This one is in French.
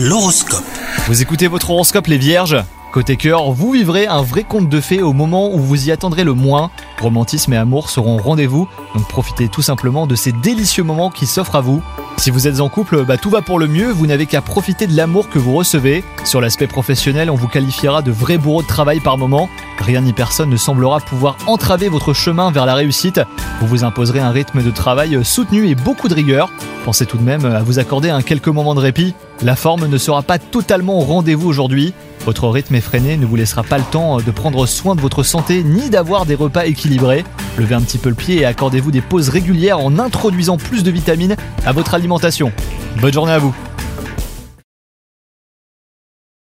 L'horoscope. Vous écoutez votre horoscope les vierges? Côté cœur, vous vivrez un vrai conte de fées au moment où vous y attendrez le moins. Romantisme et amour seront rendez-vous, donc profitez tout simplement de ces délicieux moments qui s'offrent à vous. Si vous êtes en couple, bah, tout va pour le mieux, vous n'avez qu'à profiter de l'amour que vous recevez. Sur l'aspect professionnel, on vous qualifiera de vrai bourreau de travail par moment. Rien ni personne ne semblera pouvoir entraver votre chemin vers la réussite. Vous vous imposerez un rythme de travail soutenu et beaucoup de rigueur. Pensez tout de même à vous accorder un quelques moments de répit. La forme ne sera pas totalement au rendez-vous aujourd'hui. Votre rythme effréné ne vous laissera pas le temps de prendre soin de votre santé ni d'avoir des repas équilibrés. Levez un petit peu le pied et accordez-vous des pauses régulières en introduisant plus de vitamines à votre alimentation. Bonne journée à vous